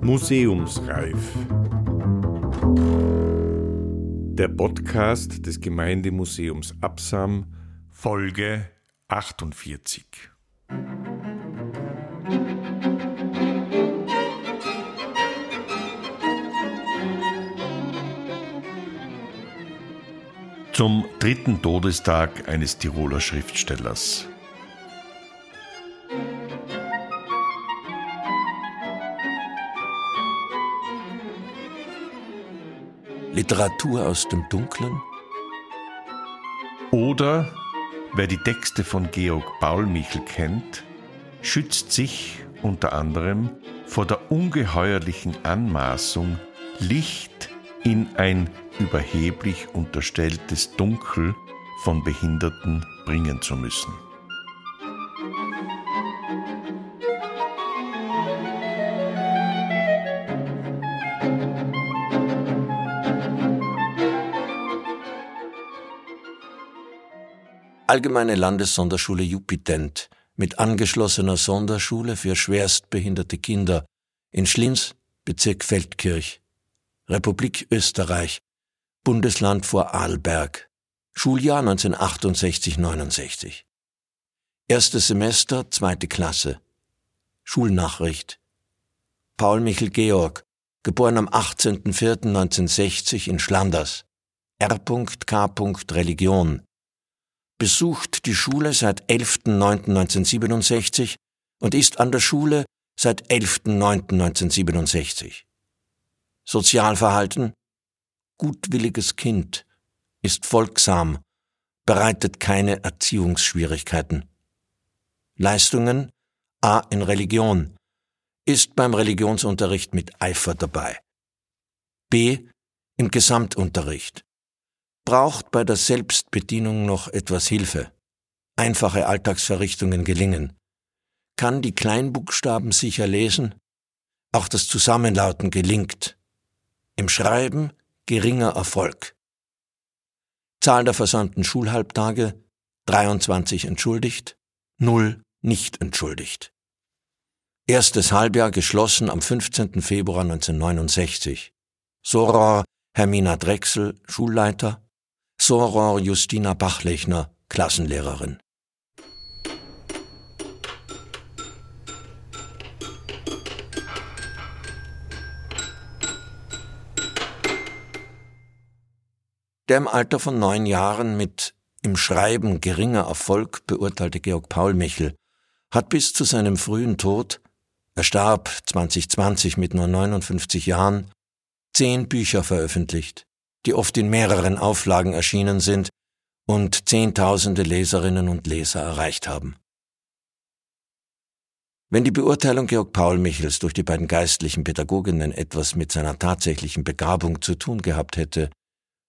Museumsreif. Der Podcast des Gemeindemuseums Absam, Folge 48. Zum dritten Todestag eines Tiroler Schriftstellers. Literatur aus dem Dunklen? Oder wer die Texte von Georg Paulmichel kennt, schützt sich unter anderem vor der ungeheuerlichen Anmaßung, Licht in ein überheblich unterstelltes Dunkel von Behinderten bringen zu müssen. Allgemeine Landessonderschule Jupitent mit angeschlossener Sonderschule für schwerstbehinderte Kinder in Schlins, Bezirk Feldkirch, Republik Österreich, Bundesland vor Arlberg, Schuljahr 1968-69. Erstes Semester, zweite Klasse. Schulnachricht. Paul Michel Georg, geboren am 18.04.1960 in Schlanders. R.K. Religion, besucht die Schule seit 11.09.1967 und ist an der Schule seit 11.09.1967. Sozialverhalten gutwilliges Kind, ist folgsam, bereitet keine Erziehungsschwierigkeiten. Leistungen A in Religion, ist beim Religionsunterricht mit Eifer dabei. B im Gesamtunterricht, braucht bei der Selbstbedienung noch etwas Hilfe. Einfache Alltagsverrichtungen gelingen. Kann die Kleinbuchstaben sicher lesen? Auch das Zusammenlauten gelingt. Im Schreiben geringer Erfolg. Zahl der versäumten Schulhalbtage 23 entschuldigt, 0 nicht entschuldigt. Erstes Halbjahr geschlossen am 15. Februar 1969. Soror Hermina Drechsel, Schulleiter, Soror Justina Bachlechner, Klassenlehrerin. Der im Alter von neun Jahren mit im Schreiben geringer Erfolg beurteilte Georg Paul Michel hat bis zu seinem frühen Tod, er starb 2020 mit nur 59 Jahren, zehn Bücher veröffentlicht die oft in mehreren Auflagen erschienen sind und Zehntausende Leserinnen und Leser erreicht haben. Wenn die Beurteilung Georg Paul Michels durch die beiden geistlichen Pädagoginnen etwas mit seiner tatsächlichen Begabung zu tun gehabt hätte,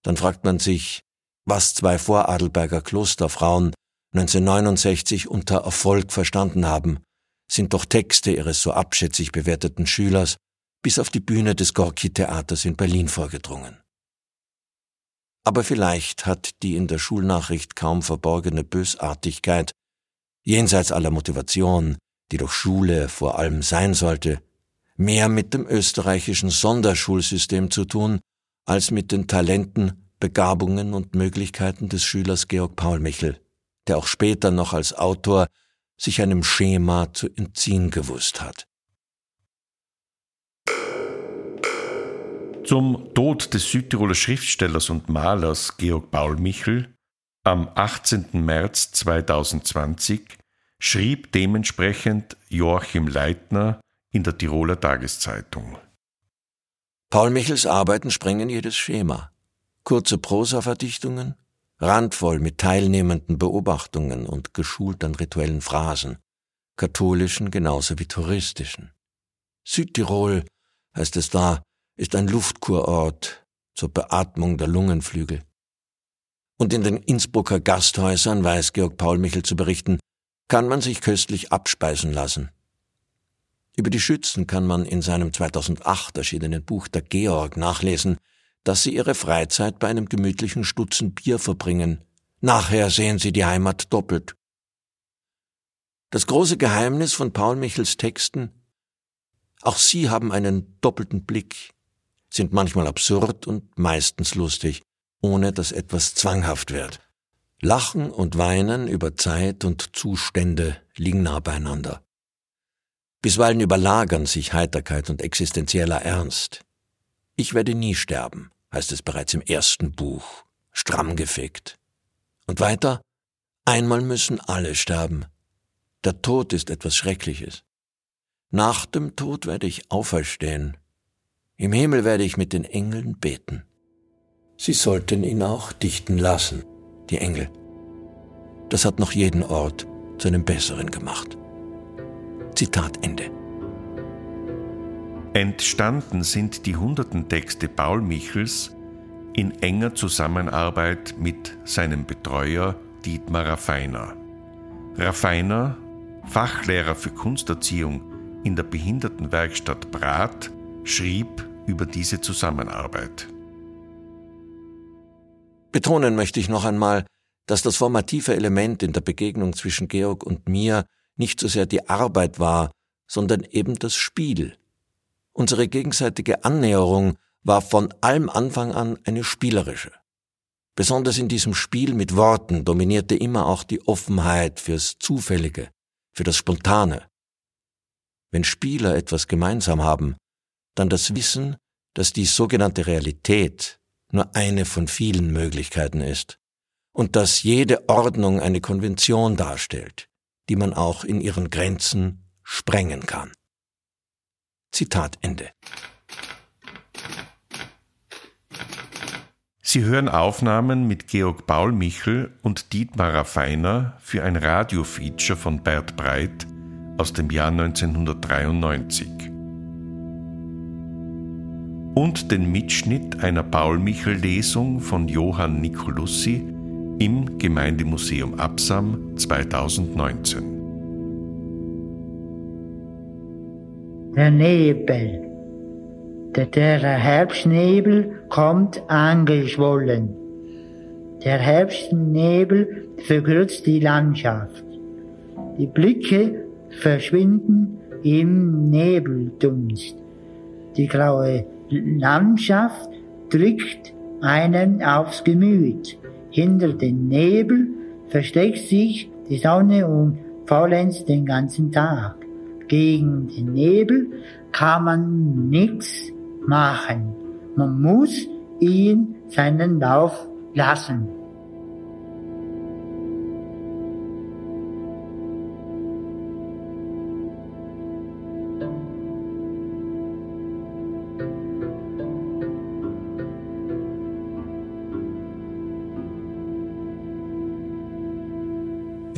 dann fragt man sich, was zwei Voradelberger Klosterfrauen 1969 unter Erfolg verstanden haben, sind doch Texte ihres so abschätzig bewerteten Schülers bis auf die Bühne des Gorki-Theaters in Berlin vorgedrungen. Aber vielleicht hat die in der Schulnachricht kaum verborgene Bösartigkeit, jenseits aller Motivation, die doch Schule vor allem sein sollte, mehr mit dem österreichischen Sonderschulsystem zu tun, als mit den Talenten, Begabungen und Möglichkeiten des Schülers Georg Paul Michel, der auch später noch als Autor sich einem Schema zu entziehen gewusst hat. Zum Tod des Südtiroler Schriftstellers und Malers Georg Paul Michel am 18. März 2020 schrieb dementsprechend Joachim Leitner in der Tiroler Tageszeitung. Paul Michels Arbeiten sprengen jedes Schema. Kurze Prosaverdichtungen, randvoll mit teilnehmenden Beobachtungen und geschult an rituellen Phrasen, katholischen genauso wie touristischen. Südtirol, heißt es da, ist ein Luftkurort zur Beatmung der Lungenflügel. Und in den Innsbrucker Gasthäusern, weiß Georg Paul Michel zu berichten, kann man sich köstlich abspeisen lassen. Über die Schützen kann man in seinem 2008 erschienenen Buch Der Georg nachlesen, dass sie ihre Freizeit bei einem gemütlichen Stutzen Bier verbringen. Nachher sehen sie die Heimat doppelt. Das große Geheimnis von Paul Michels Texten auch sie haben einen doppelten Blick, sind manchmal absurd und meistens lustig, ohne dass etwas zwanghaft wird. Lachen und Weinen über Zeit und Zustände liegen nah beieinander. Bisweilen überlagern sich Heiterkeit und existenzieller Ernst. Ich werde nie sterben, heißt es bereits im ersten Buch, stramm gefickt. Und weiter, einmal müssen alle sterben. Der Tod ist etwas Schreckliches. Nach dem Tod werde ich auferstehen. Im Himmel werde ich mit den Engeln beten. Sie sollten ihn auch dichten lassen, die Engel. Das hat noch jeden Ort zu einem besseren gemacht. Zitat Ende. Entstanden sind die hunderten Texte Paul Michels in enger Zusammenarbeit mit seinem Betreuer Dietmar Raffiner. Raffiner, Fachlehrer für Kunsterziehung in der Behindertenwerkstatt Brat, schrieb über diese Zusammenarbeit. Betonen möchte ich noch einmal, dass das formative Element in der Begegnung zwischen Georg und mir nicht so sehr die Arbeit war, sondern eben das Spiel. Unsere gegenseitige Annäherung war von allem Anfang an eine spielerische. Besonders in diesem Spiel mit Worten dominierte immer auch die Offenheit fürs Zufällige, für das Spontane. Wenn Spieler etwas gemeinsam haben, dann das Wissen, dass die sogenannte Realität nur eine von vielen Möglichkeiten ist und dass jede Ordnung eine Konvention darstellt, die man auch in ihren Grenzen sprengen kann. Zitat Ende. Sie hören Aufnahmen mit Georg Paul Michel und Dietmar Raffiner für ein Radiofeature von Bert Breit aus dem Jahr 1993 und den Mitschnitt einer Paul-Michel-Lesung von Johann Nicolussi im Gemeindemuseum Absam 2019. Der Nebel. Der, der Herbstnebel kommt angeschwollen. Der Herbstnebel verkürzt die Landschaft. Die Blicke verschwinden im Nebeldunst. Die graue Landschaft drückt einen aufs Gemüt. Hinter dem Nebel versteckt sich die Sonne und faulenzt den ganzen Tag. Gegen den Nebel kann man nichts machen. Man muss ihn seinen Lauf lassen.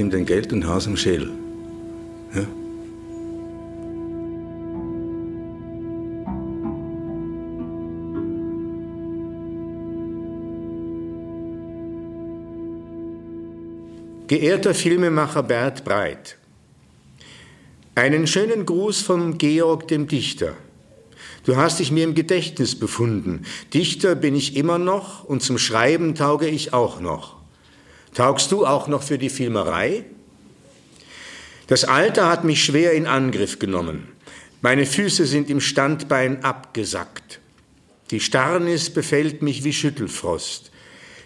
Nimm dein Geld und Haus am Schädel. Ja? Geehrter Filmemacher Bert Breit, einen schönen Gruß vom Georg dem Dichter. Du hast dich mir im Gedächtnis befunden. Dichter bin ich immer noch und zum Schreiben tauge ich auch noch. Taugst du auch noch für die Filmerei? Das Alter hat mich schwer in Angriff genommen. Meine Füße sind im Standbein abgesackt. Die Starrnis befällt mich wie Schüttelfrost.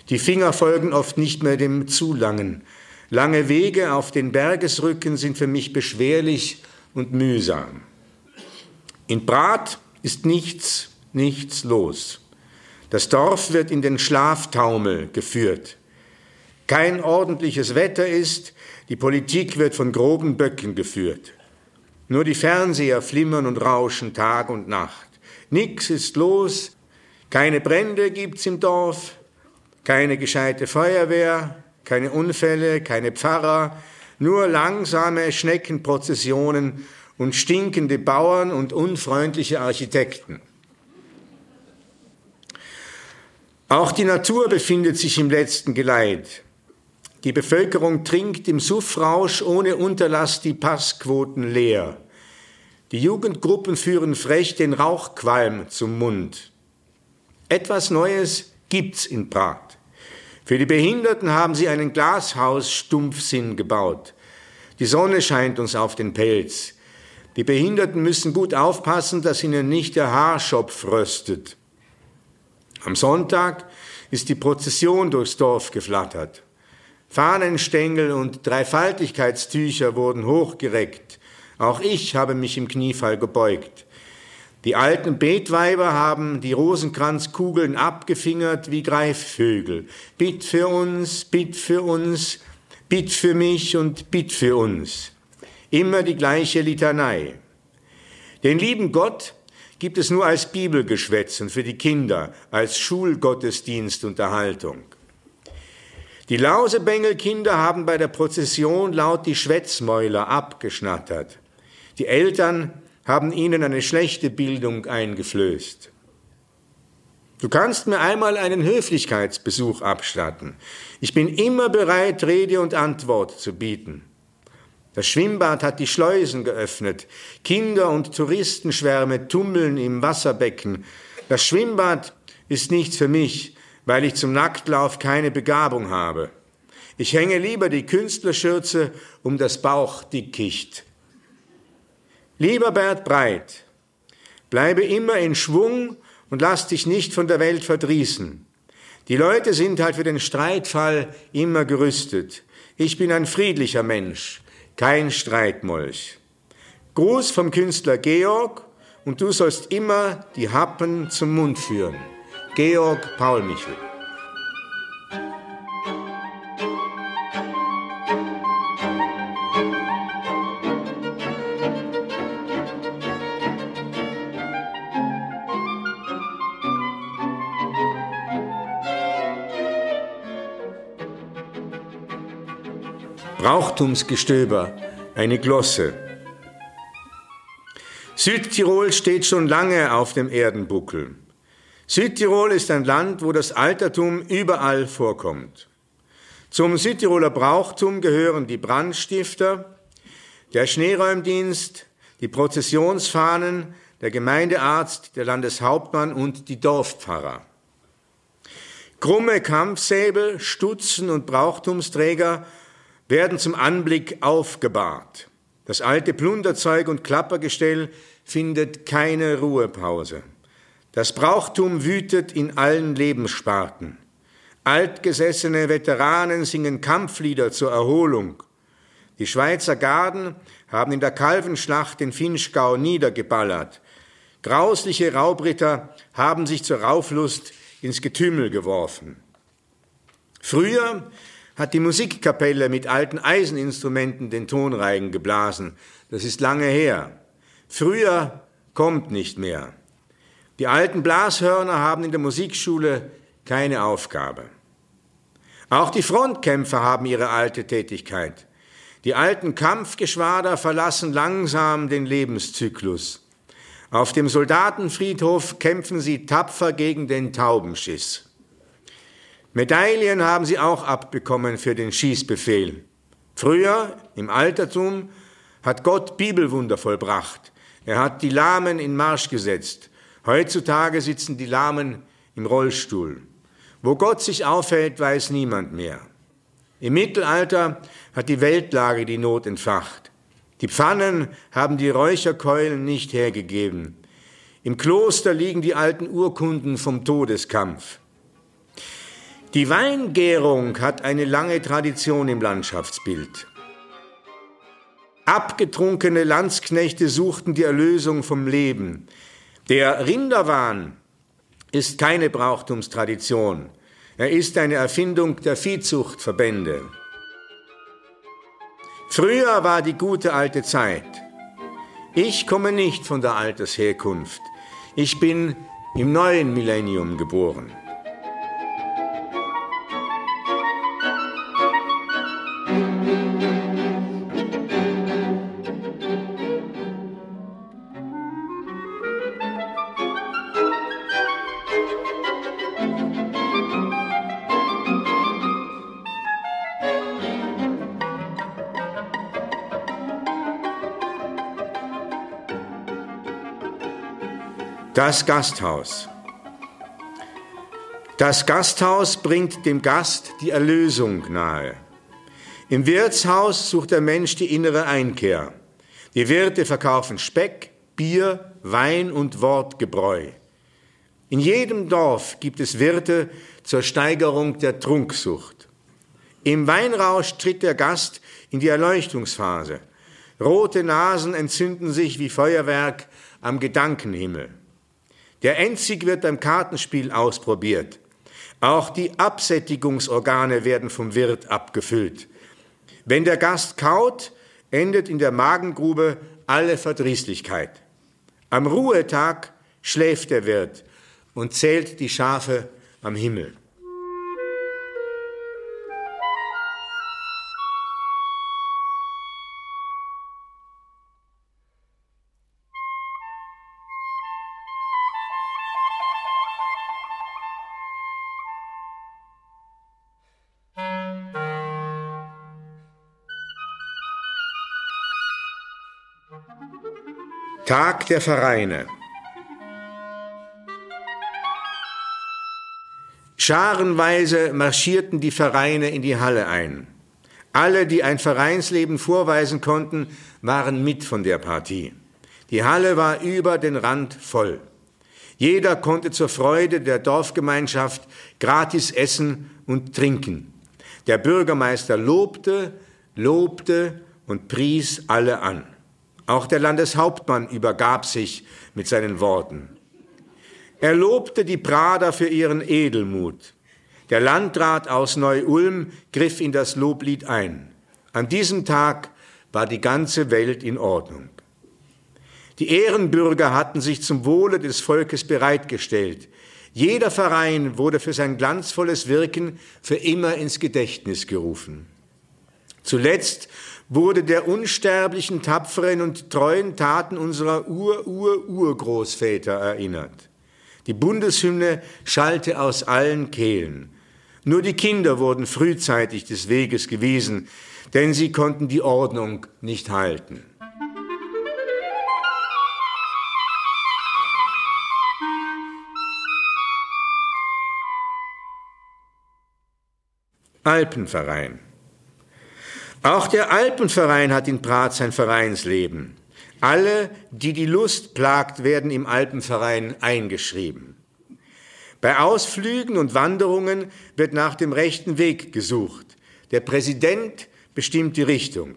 Die Finger folgen oft nicht mehr dem Zulangen. Lange Wege auf den Bergesrücken sind für mich beschwerlich und mühsam. In Brat ist nichts, nichts los. Das Dorf wird in den Schlaftaumel geführt. Kein ordentliches Wetter ist, die Politik wird von groben Böcken geführt. Nur die Fernseher flimmern und rauschen Tag und Nacht. Nix ist los, keine Brände gibt's im Dorf, keine gescheite Feuerwehr, keine Unfälle, keine Pfarrer, nur langsame Schneckenprozessionen und stinkende Bauern und unfreundliche Architekten. Auch die Natur befindet sich im letzten Geleit. Die Bevölkerung trinkt im Suffrausch ohne Unterlass die Passquoten leer. Die Jugendgruppen führen frech den Rauchqualm zum Mund. Etwas Neues gibt's in Prag. Für die Behinderten haben sie einen Glashaus-Stumpfsinn gebaut. Die Sonne scheint uns auf den Pelz. Die Behinderten müssen gut aufpassen, dass ihnen nicht der Haarschopf röstet. Am Sonntag ist die Prozession durchs Dorf geflattert. Fahnenstängel und Dreifaltigkeitstücher wurden hochgereckt. Auch ich habe mich im Kniefall gebeugt. Die alten Betweiber haben die Rosenkranzkugeln abgefingert wie Greifvögel. Bitt für uns, bitt für uns, bitt für mich und bitt für uns. Immer die gleiche Litanei. Den lieben Gott gibt es nur als Bibelgeschwätz und für die Kinder als Schulgottesdienstunterhaltung. Die Lausebengelkinder haben bei der Prozession laut die Schwätzmäuler abgeschnattert. Die Eltern haben ihnen eine schlechte Bildung eingeflößt. Du kannst mir einmal einen Höflichkeitsbesuch abstatten. Ich bin immer bereit, Rede und Antwort zu bieten. Das Schwimmbad hat die Schleusen geöffnet. Kinder und Touristenschwärme tummeln im Wasserbecken. Das Schwimmbad ist nichts für mich, weil ich zum Nacktlauf keine Begabung habe. Ich hänge lieber die Künstlerschürze um das Bauchdickicht. Lieber Bert Breit, bleibe immer in Schwung und lass dich nicht von der Welt verdrießen. Die Leute sind halt für den Streitfall immer gerüstet. Ich bin ein friedlicher Mensch kein Streitmolch. Gruß vom Künstler Georg und du sollst immer die Happen zum Mund führen. Georg Paul Michel. Brauchtumsgestöber, eine Glosse. Südtirol steht schon lange auf dem Erdenbuckel. Südtirol ist ein Land, wo das Altertum überall vorkommt. Zum Südtiroler Brauchtum gehören die Brandstifter, der Schneeräumdienst, die Prozessionsfahnen, der Gemeindearzt, der Landeshauptmann und die Dorfpfarrer. Krumme Kampfsäbel, Stutzen und Brauchtumsträger werden zum Anblick aufgebahrt. Das alte Plunderzeug und Klappergestell findet keine Ruhepause. Das Brauchtum wütet in allen Lebenssparten. Altgesessene Veteranen singen Kampflieder zur Erholung. Die Schweizer Garden haben in der Kalvenschlacht den Finchgau niedergeballert. Grausliche Raubritter haben sich zur Rauflust ins Getümmel geworfen. Früher hat die Musikkapelle mit alten Eiseninstrumenten den Tonreigen geblasen. Das ist lange her. Früher kommt nicht mehr. Die alten Blashörner haben in der Musikschule keine Aufgabe. Auch die Frontkämpfer haben ihre alte Tätigkeit. Die alten Kampfgeschwader verlassen langsam den Lebenszyklus. Auf dem Soldatenfriedhof kämpfen sie tapfer gegen den Taubenschiss. Medaillen haben sie auch abbekommen für den Schießbefehl. Früher, im Altertum, hat Gott Bibelwunder vollbracht. Er hat die Lahmen in Marsch gesetzt. Heutzutage sitzen die Lahmen im Rollstuhl. Wo Gott sich aufhält, weiß niemand mehr. Im Mittelalter hat die Weltlage die Not entfacht. Die Pfannen haben die Räucherkeulen nicht hergegeben. Im Kloster liegen die alten Urkunden vom Todeskampf. Die Weingärung hat eine lange Tradition im Landschaftsbild. Abgetrunkene Landsknechte suchten die Erlösung vom Leben. Der Rinderwahn ist keine Brauchtumstradition. Er ist eine Erfindung der Viehzuchtverbände. Früher war die gute alte Zeit. Ich komme nicht von der Altersherkunft. Ich bin im neuen Millennium geboren. Das Gasthaus. Das Gasthaus bringt dem Gast die Erlösung nahe. Im Wirtshaus sucht der Mensch die innere Einkehr. Die Wirte verkaufen Speck, Bier, Wein und Wortgebräu. In jedem Dorf gibt es Wirte zur Steigerung der Trunksucht. Im Weinrausch tritt der Gast in die Erleuchtungsphase. Rote Nasen entzünden sich wie Feuerwerk am Gedankenhimmel. Der Endzig wird beim Kartenspiel ausprobiert. Auch die Absättigungsorgane werden vom Wirt abgefüllt. Wenn der Gast kaut, endet in der Magengrube alle Verdrießlichkeit. Am Ruhetag schläft der Wirt und zählt die Schafe am Himmel. Tag der Vereine. Scharenweise marschierten die Vereine in die Halle ein. Alle, die ein Vereinsleben vorweisen konnten, waren mit von der Partie. Die Halle war über den Rand voll. Jeder konnte zur Freude der Dorfgemeinschaft gratis essen und trinken. Der Bürgermeister lobte, lobte und pries alle an. Auch der Landeshauptmann übergab sich mit seinen Worten. Er lobte die Prader für ihren Edelmut. Der Landrat aus Neu-Ulm griff in das Loblied ein. An diesem Tag war die ganze Welt in Ordnung. Die Ehrenbürger hatten sich zum Wohle des Volkes bereitgestellt. Jeder Verein wurde für sein glanzvolles Wirken für immer ins Gedächtnis gerufen. Zuletzt wurde der unsterblichen, tapferen und treuen Taten unserer Ur-Ur-Urgroßväter erinnert. Die Bundeshymne schallte aus allen Kehlen. Nur die Kinder wurden frühzeitig des Weges gewiesen, denn sie konnten die Ordnung nicht halten. Alpenverein auch der Alpenverein hat in Prat sein Vereinsleben. Alle, die die Lust plagt, werden im Alpenverein eingeschrieben. Bei Ausflügen und Wanderungen wird nach dem rechten Weg gesucht. Der Präsident bestimmt die Richtung.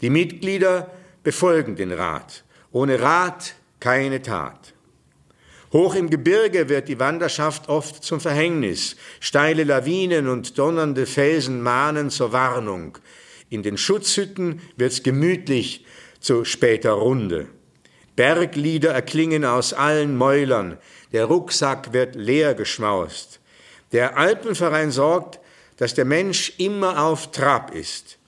Die Mitglieder befolgen den Rat. Ohne Rat keine Tat. Hoch im Gebirge wird die Wanderschaft oft zum Verhängnis. Steile Lawinen und donnernde Felsen mahnen zur Warnung. In den Schutzhütten wird's gemütlich zu später Runde. Berglieder erklingen aus allen Mäulern, der Rucksack wird leer geschmaust. Der Alpenverein sorgt, dass der Mensch immer auf Trab ist.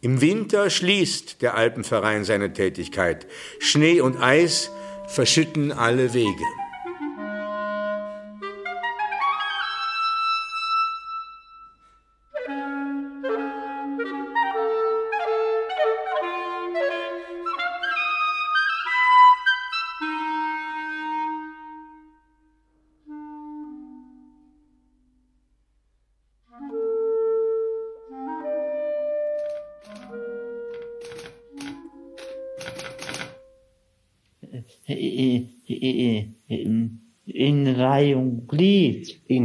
Im Winter schließt der Alpenverein seine Tätigkeit. Schnee und Eis verschütten alle Wege.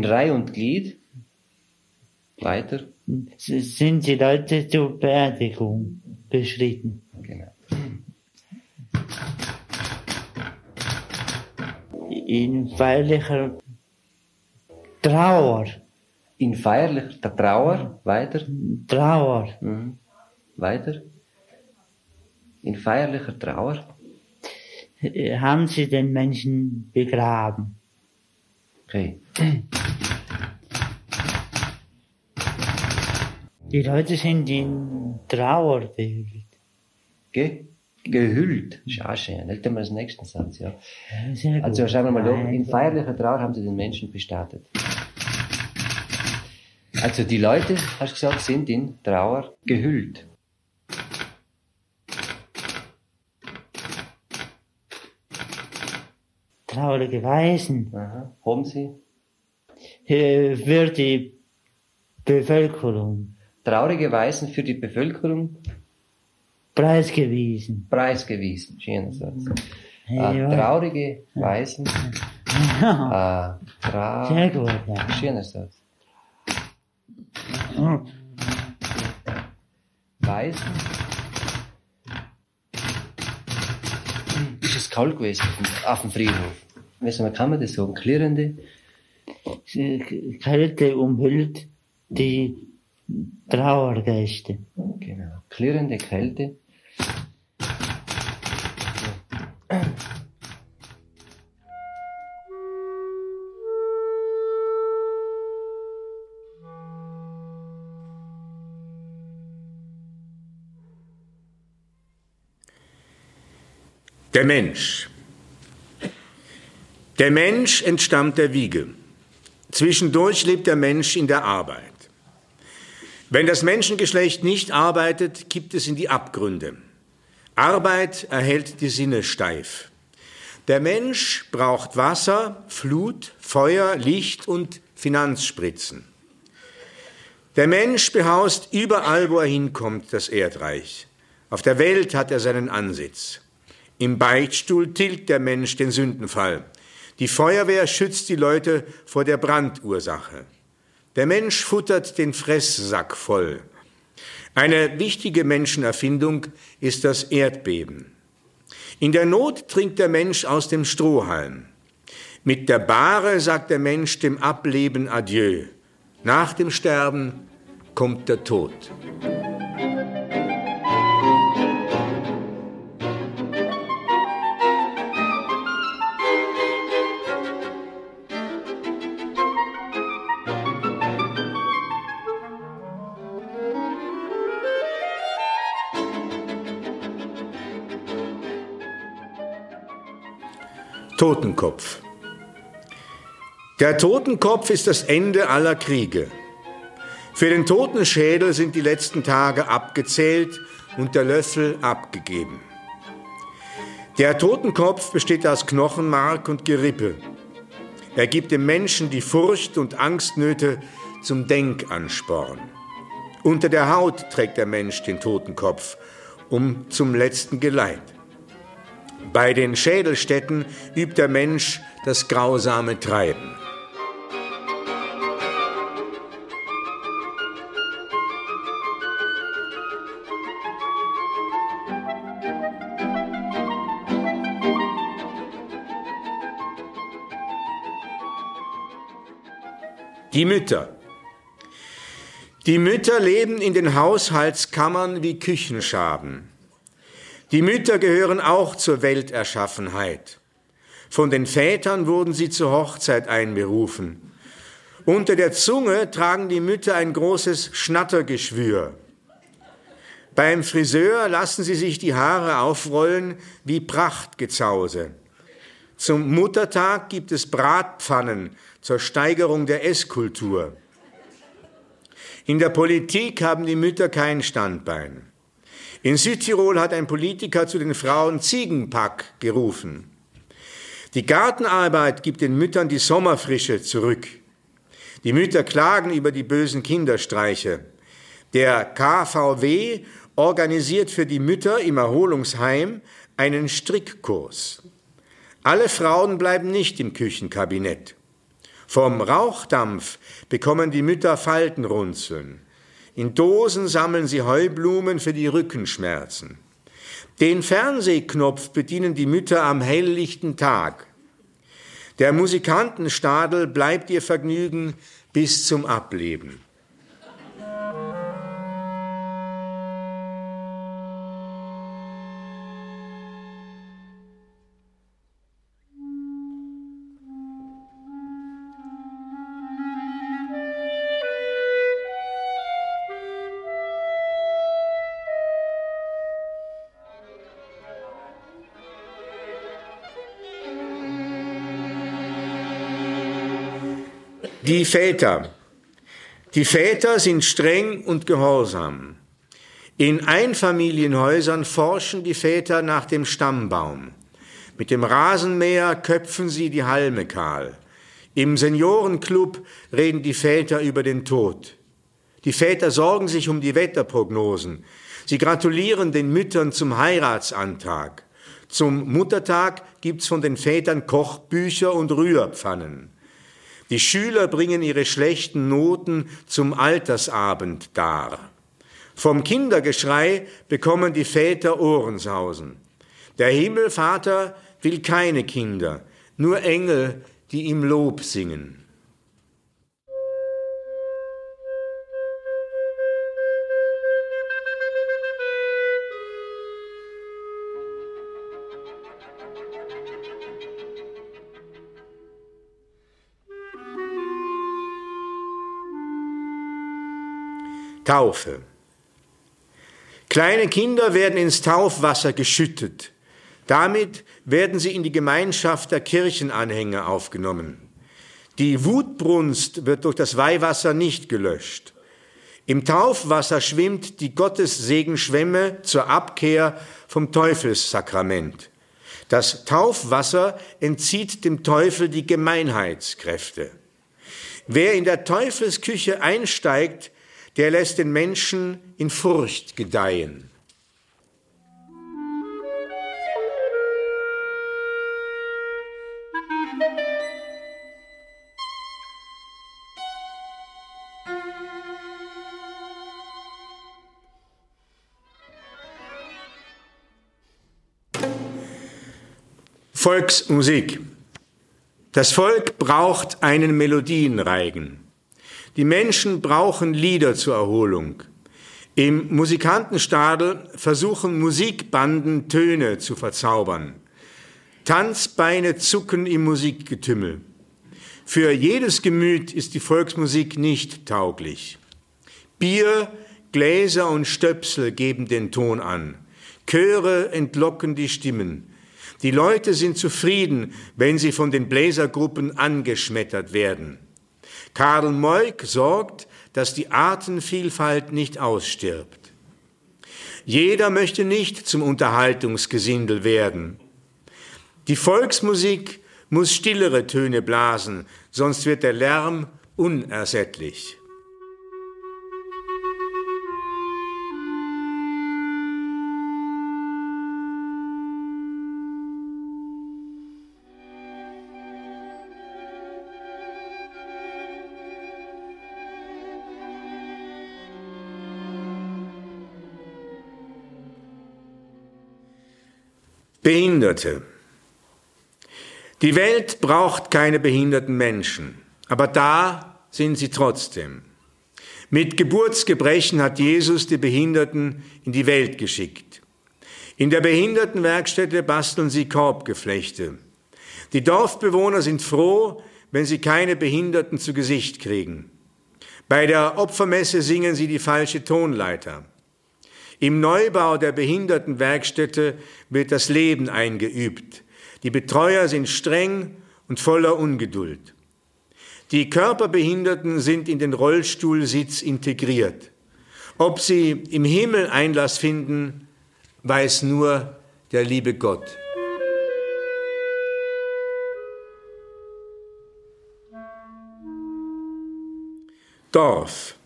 Reihe und Glied. Weiter. Sind die Leute zur Beerdigung beschritten. Genau. In feierlicher Trauer. In feierlicher Trauer. Weiter. Trauer. Mhm. Weiter. In feierlicher Trauer. Haben sie den Menschen begraben. Okay. Die Leute sind in Trauer gehüllt. Ge gehüllt. Ist auch schön. Legt mal den nächsten Satz, ja. Ja, Also schauen wir mal da. In feierlicher Trauer haben sie den Menschen bestattet. Also die Leute, hast du gesagt, sind in Trauer gehüllt. Traurige Weisen. Aha. Haben sie? Äh, Für die Bevölkerung. Traurige Weisen für die Bevölkerung Preisgewiesen. preisgewiesen. Schöner Satz. Äh, Ja. traurige Weisen. Äh, tra Sehr gut, ja. Schöner Satz. Hm. Weisen. Ist es kalt gewesen auf dem- Friedhof? Weißt du, kann man das sagen? Klirrende, Kälte umhüllt die Trauergäste. genau. Klirrende Kälte. Der Mensch. Der Mensch entstammt der Wiege. Zwischendurch lebt der Mensch in der Arbeit. Wenn das Menschengeschlecht nicht arbeitet, kippt es in die Abgründe. Arbeit erhält die Sinne steif. Der Mensch braucht Wasser, Flut, Feuer, Licht und Finanzspritzen. Der Mensch behaust überall, wo er hinkommt, das Erdreich. Auf der Welt hat er seinen Ansitz. Im Beichtstuhl tilgt der Mensch den Sündenfall. Die Feuerwehr schützt die Leute vor der Brandursache. Der Mensch futtert den Fresssack voll. Eine wichtige Menschenerfindung ist das Erdbeben. In der Not trinkt der Mensch aus dem Strohhalm. Mit der Bahre sagt der Mensch dem Ableben Adieu. Nach dem Sterben kommt der Tod. Totenkopf. Der Totenkopf ist das Ende aller Kriege. Für den Totenschädel sind die letzten Tage abgezählt und der Löffel abgegeben. Der Totenkopf besteht aus Knochenmark und Gerippe. Er gibt dem Menschen die Furcht und Angstnöte zum Denkansporn. Unter der Haut trägt der Mensch den Totenkopf, um zum letzten Geleit. Bei den Schädelstätten übt der Mensch das grausame Treiben. Die Mütter. Die Mütter leben in den Haushaltskammern wie Küchenschaben. Die Mütter gehören auch zur Welterschaffenheit. Von den Vätern wurden sie zur Hochzeit einberufen. Unter der Zunge tragen die Mütter ein großes Schnattergeschwür. Beim Friseur lassen sie sich die Haare aufrollen wie Prachtgezause. Zum Muttertag gibt es Bratpfannen zur Steigerung der Esskultur. In der Politik haben die Mütter kein Standbein. In Südtirol hat ein Politiker zu den Frauen Ziegenpack gerufen. Die Gartenarbeit gibt den Müttern die Sommerfrische zurück. Die Mütter klagen über die bösen Kinderstreiche. Der KVW organisiert für die Mütter im Erholungsheim einen Strickkurs. Alle Frauen bleiben nicht im Küchenkabinett. Vom Rauchdampf bekommen die Mütter Faltenrunzeln. In Dosen sammeln sie Heublumen für die Rückenschmerzen. Den Fernsehknopf bedienen die Mütter am helllichten Tag. Der Musikantenstadel bleibt ihr Vergnügen bis zum Ableben. Die Väter. Die Väter sind streng und gehorsam. In Einfamilienhäusern forschen die Väter nach dem Stammbaum. Mit dem Rasenmäher köpfen sie die Halme kahl. Im Seniorenclub reden die Väter über den Tod. Die Väter sorgen sich um die Wetterprognosen. Sie gratulieren den Müttern zum Heiratsantrag. Zum Muttertag gibt's von den Vätern Kochbücher und Rührpfannen. Die Schüler bringen ihre schlechten Noten zum Altersabend dar. Vom Kindergeschrei bekommen die Väter Ohrensausen. Der Himmelvater will keine Kinder, nur Engel, die ihm Lob singen. Taufe. Kleine Kinder werden ins Taufwasser geschüttet. Damit werden sie in die Gemeinschaft der Kirchenanhänger aufgenommen. Die Wutbrunst wird durch das Weihwasser nicht gelöscht. Im Taufwasser schwimmt die Gottessegenschwemme zur Abkehr vom Teufelssakrament. Das Taufwasser entzieht dem Teufel die Gemeinheitskräfte. Wer in der Teufelsküche einsteigt, der lässt den Menschen in Furcht gedeihen. Volksmusik. Das Volk braucht einen Melodienreigen. Die Menschen brauchen Lieder zur Erholung. Im Musikantenstadel versuchen Musikbanden Töne zu verzaubern. Tanzbeine zucken im Musikgetümmel. Für jedes Gemüt ist die Volksmusik nicht tauglich. Bier, Gläser und Stöpsel geben den Ton an. Chöre entlocken die Stimmen. Die Leute sind zufrieden, wenn sie von den Bläsergruppen angeschmettert werden. Karl Moik sorgt, dass die Artenvielfalt nicht ausstirbt. Jeder möchte nicht zum Unterhaltungsgesindel werden. Die Volksmusik muss stillere Töne blasen, sonst wird der Lärm unersättlich. Behinderte. Die Welt braucht keine behinderten Menschen, aber da sind sie trotzdem. Mit Geburtsgebrechen hat Jesus die Behinderten in die Welt geschickt. In der Behindertenwerkstätte basteln sie Korbgeflechte. Die Dorfbewohner sind froh, wenn sie keine Behinderten zu Gesicht kriegen. Bei der Opfermesse singen sie die falsche Tonleiter. Im Neubau der Behindertenwerkstätte wird das Leben eingeübt. Die Betreuer sind streng und voller Ungeduld. Die Körperbehinderten sind in den Rollstuhlsitz integriert. Ob sie im Himmel Einlass finden, weiß nur der liebe Gott. Dorf.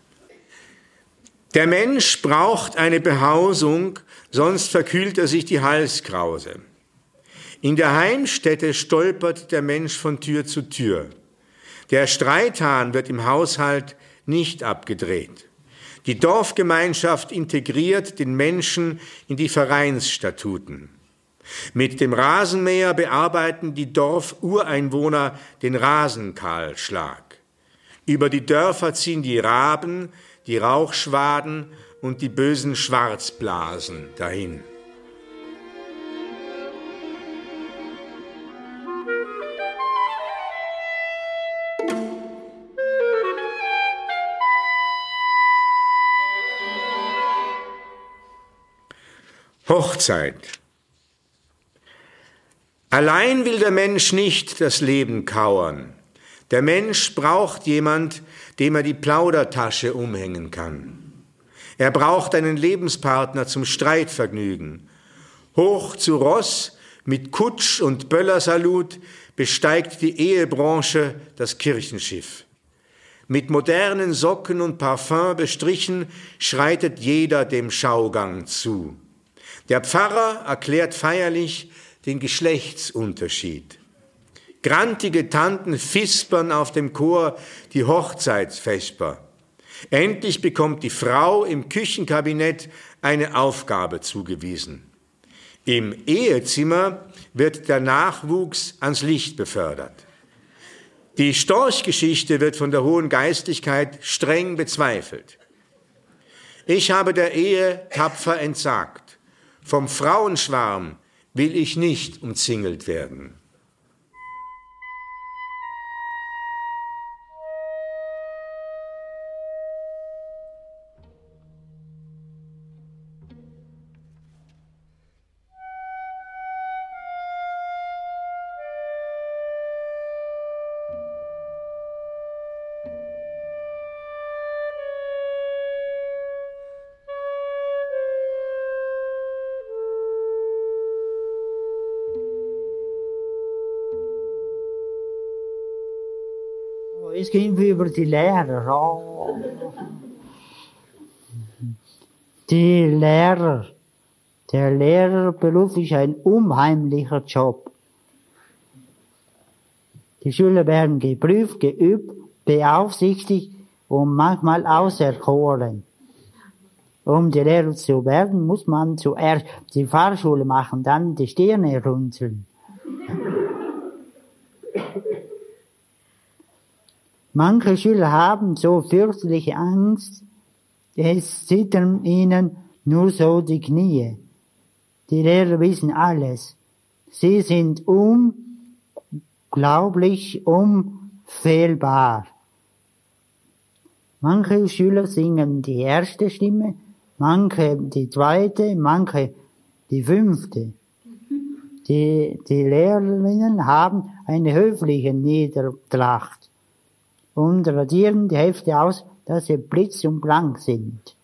Der Mensch braucht eine Behausung, sonst verkühlt er sich die Halskrause. In der Heimstätte stolpert der Mensch von Tür zu Tür. Der Streithahn wird im Haushalt nicht abgedreht. Die Dorfgemeinschaft integriert den Menschen in die Vereinsstatuten. Mit dem Rasenmäher bearbeiten die Dorfureinwohner den Rasenkahlschlag. Über die Dörfer ziehen die Raben, die Rauchschwaden und die bösen Schwarzblasen dahin. Hochzeit. Allein will der Mensch nicht das Leben kauern. Der Mensch braucht jemand, dem er die Plaudertasche umhängen kann. Er braucht einen Lebenspartner zum Streitvergnügen. Hoch zu Ross mit Kutsch und Böllersalut besteigt die Ehebranche das Kirchenschiff. mit modernen Socken und Parfum bestrichen, schreitet jeder dem Schaugang zu. Der Pfarrer erklärt feierlich den Geschlechtsunterschied. Grantige Tanten fispern auf dem Chor die Hochzeitsvesper. Endlich bekommt die Frau im Küchenkabinett eine Aufgabe zugewiesen. Im Ehezimmer wird der Nachwuchs ans Licht befördert. Die Storchgeschichte wird von der hohen Geistlichkeit streng bezweifelt. Ich habe der Ehe tapfer entsagt. Vom Frauenschwarm will ich nicht umzingelt werden. Es ging über die Lehrer. Oh. Die Lehrer. Der Lehrerberuf ist ein unheimlicher Job. Die Schüler werden geprüft, geübt, beaufsichtigt und manchmal auserkoren. Um die Lehrer zu werden, muss man zuerst die Fahrschule machen, dann die Stirne runzeln. Manche Schüler haben so fürchterliche Angst, es zittern ihnen nur so die Knie. Die Lehrer wissen alles. Sie sind unglaublich unfehlbar. Manche Schüler singen die erste Stimme, manche die zweite, manche die fünfte. Die, die Lehrerinnen haben eine höfliche Niedertracht und radieren die Hälfte aus, dass sie blitz und blank sind.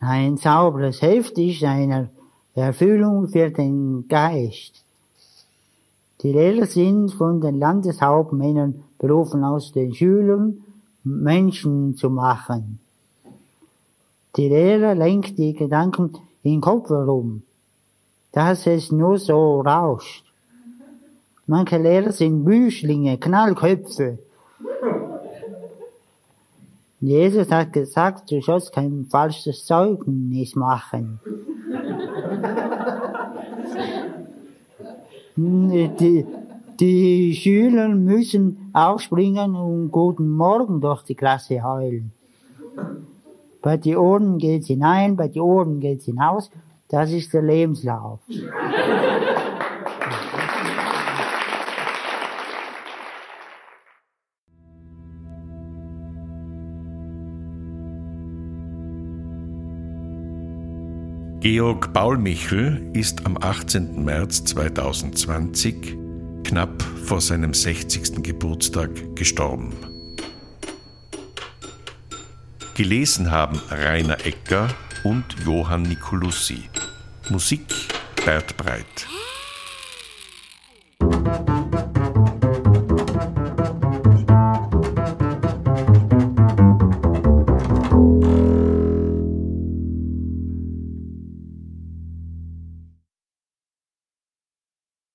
Ein sauberes Heft ist eine Erfüllung für den Geist. Die Lehrer sind von den Landeshauptmännern berufen, aus den Schülern Menschen zu machen. Die Lehrer lenkt die Gedanken in den Kopf herum, dass es nur so rauscht. Manche Lehrer sind Büschlinge, Knallköpfe. Jesus hat gesagt, du sollst kein falsches Zeugnis machen. Die, die Schüler müssen aufspringen und guten Morgen durch die Klasse heulen. Bei die Ohren geht's hinein, bei die Ohren geht's hinaus. Das ist der Lebenslauf. Georg Baulmichel ist am 18. März 2020 knapp vor seinem 60. Geburtstag gestorben. Gelesen haben Rainer Ecker und Johann Nicolussi. Musik Bert Breit.